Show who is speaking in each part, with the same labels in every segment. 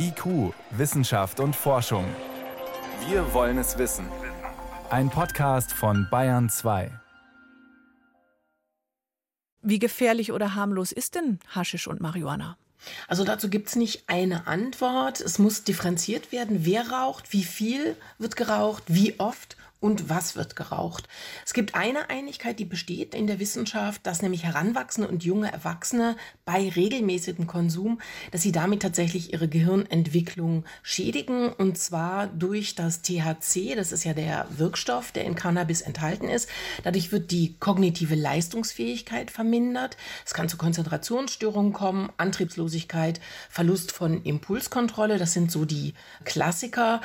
Speaker 1: IQ, Wissenschaft und Forschung. Wir wollen es wissen. Ein Podcast von Bayern 2.
Speaker 2: Wie gefährlich oder harmlos ist denn Haschisch und Marihuana?
Speaker 3: Also dazu gibt es nicht eine Antwort. Es muss differenziert werden, wer raucht, wie viel wird geraucht, wie oft und was wird geraucht. Es gibt eine Einigkeit, die besteht in der Wissenschaft, dass nämlich Heranwachsende und junge Erwachsene bei regelmäßigem Konsum, dass sie damit tatsächlich ihre Gehirnentwicklung schädigen und zwar durch das THC, das ist ja der Wirkstoff, der in Cannabis enthalten ist. Dadurch wird die kognitive Leistungsfähigkeit vermindert. Es kann zu Konzentrationsstörungen kommen, Antriebslosigkeit, Verlust von Impulskontrolle, das sind so die Klassiker.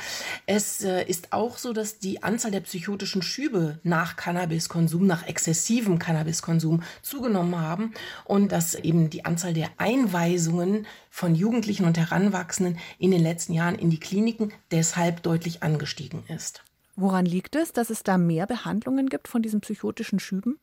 Speaker 3: Es äh, ist auch so, dass die Anzahl der psychotischen Schübe nach Cannabiskonsum, nach exzessivem Cannabiskonsum zugenommen haben und dass eben die Anzahl der Einweisungen von Jugendlichen und Heranwachsenden in den letzten Jahren in die Kliniken deshalb deutlich angestiegen ist.
Speaker 2: Woran liegt es, dass es da mehr Behandlungen gibt von diesen psychotischen Schüben?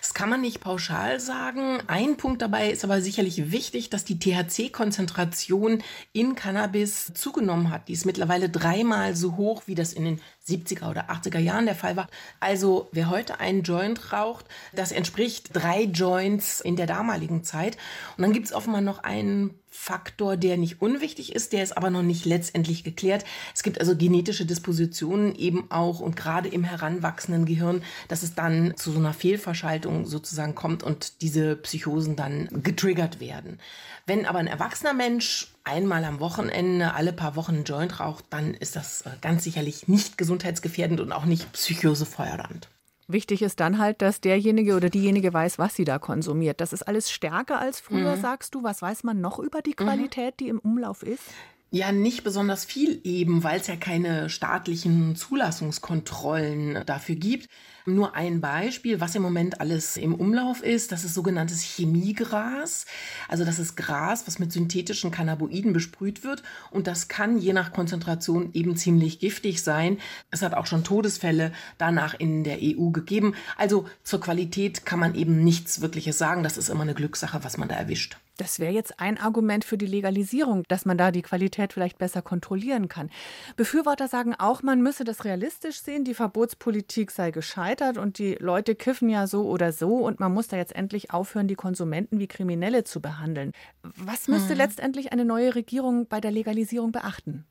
Speaker 3: Das kann man nicht pauschal sagen. Ein Punkt dabei ist aber sicherlich wichtig, dass die THC-Konzentration in Cannabis zugenommen hat. Die ist mittlerweile dreimal so hoch, wie das in den 70er oder 80er Jahren der Fall war. Also wer heute einen Joint raucht, das entspricht drei Joints in der damaligen Zeit. Und dann gibt es offenbar noch einen Faktor, der nicht unwichtig ist, der ist aber noch nicht letztendlich geklärt. Es gibt also genetische Dispositionen eben auch und gerade im heranwachsenden Gehirn, dass es dann zu so einer Fehlverschaltung sozusagen kommt und diese Psychosen dann getriggert werden. Wenn aber ein erwachsener Mensch einmal am Wochenende, alle paar Wochen einen Joint raucht, dann ist das äh, ganz sicherlich nicht gesundheitsgefährdend und auch nicht psychosefeuernd.
Speaker 2: Wichtig ist dann halt, dass derjenige oder diejenige weiß, was sie da konsumiert. Das ist alles stärker als früher, mhm. sagst du. Was weiß man noch über die mhm. Qualität, die im Umlauf ist?
Speaker 3: Ja, nicht besonders viel eben, weil es ja keine staatlichen Zulassungskontrollen dafür gibt. Nur ein Beispiel, was im Moment alles im Umlauf ist, das ist sogenanntes Chemiegras. Also das ist Gras, was mit synthetischen Cannabinoiden besprüht wird und das kann je nach Konzentration eben ziemlich giftig sein. Es hat auch schon Todesfälle danach in der EU gegeben. Also zur Qualität kann man eben nichts Wirkliches sagen. Das ist immer eine Glückssache, was man da erwischt.
Speaker 2: Das wäre jetzt ein Argument für die Legalisierung, dass man da die Qualität vielleicht besser kontrollieren kann. Befürworter sagen auch, man müsse das realistisch sehen, die Verbotspolitik sei gescheitert und die Leute kiffen ja so oder so und man muss da jetzt endlich aufhören, die Konsumenten wie Kriminelle zu behandeln. Was müsste hm. letztendlich eine neue Regierung bei der Legalisierung beachten?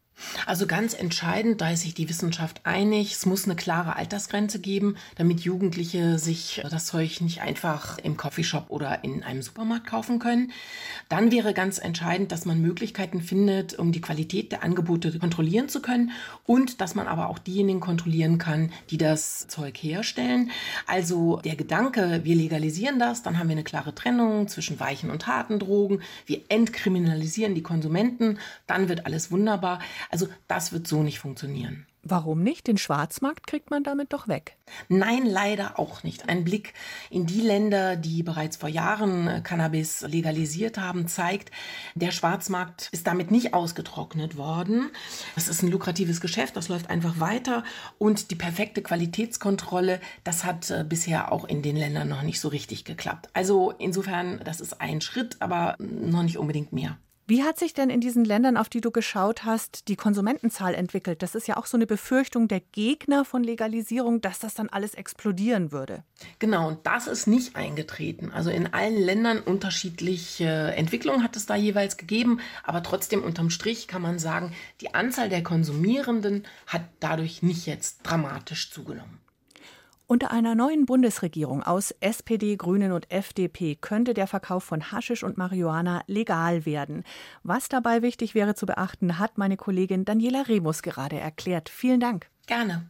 Speaker 3: Also ganz entscheidend, da ist sich die Wissenschaft einig, es muss eine klare Altersgrenze geben, damit Jugendliche sich das Zeug nicht einfach im Coffeeshop oder in einem Supermarkt kaufen können. Dann wäre ganz entscheidend, dass man Möglichkeiten findet, um die Qualität der Angebote kontrollieren zu können und dass man aber auch diejenigen kontrollieren kann, die das Zeug herstellen. Also der Gedanke, wir legalisieren das, dann haben wir eine klare Trennung zwischen weichen und harten Drogen, wir entkriminalisieren die Konsumenten, dann wird alles wunderbar. Also das wird so nicht funktionieren.
Speaker 2: Warum nicht? Den Schwarzmarkt kriegt man damit doch weg.
Speaker 3: Nein, leider auch nicht. Ein Blick in die Länder, die bereits vor Jahren äh, Cannabis legalisiert haben, zeigt, der Schwarzmarkt ist damit nicht ausgetrocknet worden. Das ist ein lukratives Geschäft, das läuft einfach weiter und die perfekte Qualitätskontrolle, das hat äh, bisher auch in den Ländern noch nicht so richtig geklappt. Also insofern, das ist ein Schritt, aber noch nicht unbedingt mehr.
Speaker 2: Wie hat sich denn in diesen Ländern, auf die du geschaut hast, die Konsumentenzahl entwickelt? Das ist ja auch so eine Befürchtung der Gegner von Legalisierung, dass das dann alles explodieren würde.
Speaker 3: Genau, und das ist nicht eingetreten. Also in allen Ländern unterschiedliche Entwicklungen hat es da jeweils gegeben, aber trotzdem unterm Strich kann man sagen, die Anzahl der Konsumierenden hat dadurch nicht jetzt dramatisch zugenommen.
Speaker 2: Unter einer neuen Bundesregierung aus SPD, Grünen und FDP könnte der Verkauf von Haschisch und Marihuana legal werden. Was dabei wichtig wäre zu beachten, hat meine Kollegin Daniela Remus gerade erklärt. Vielen Dank.
Speaker 3: Gerne.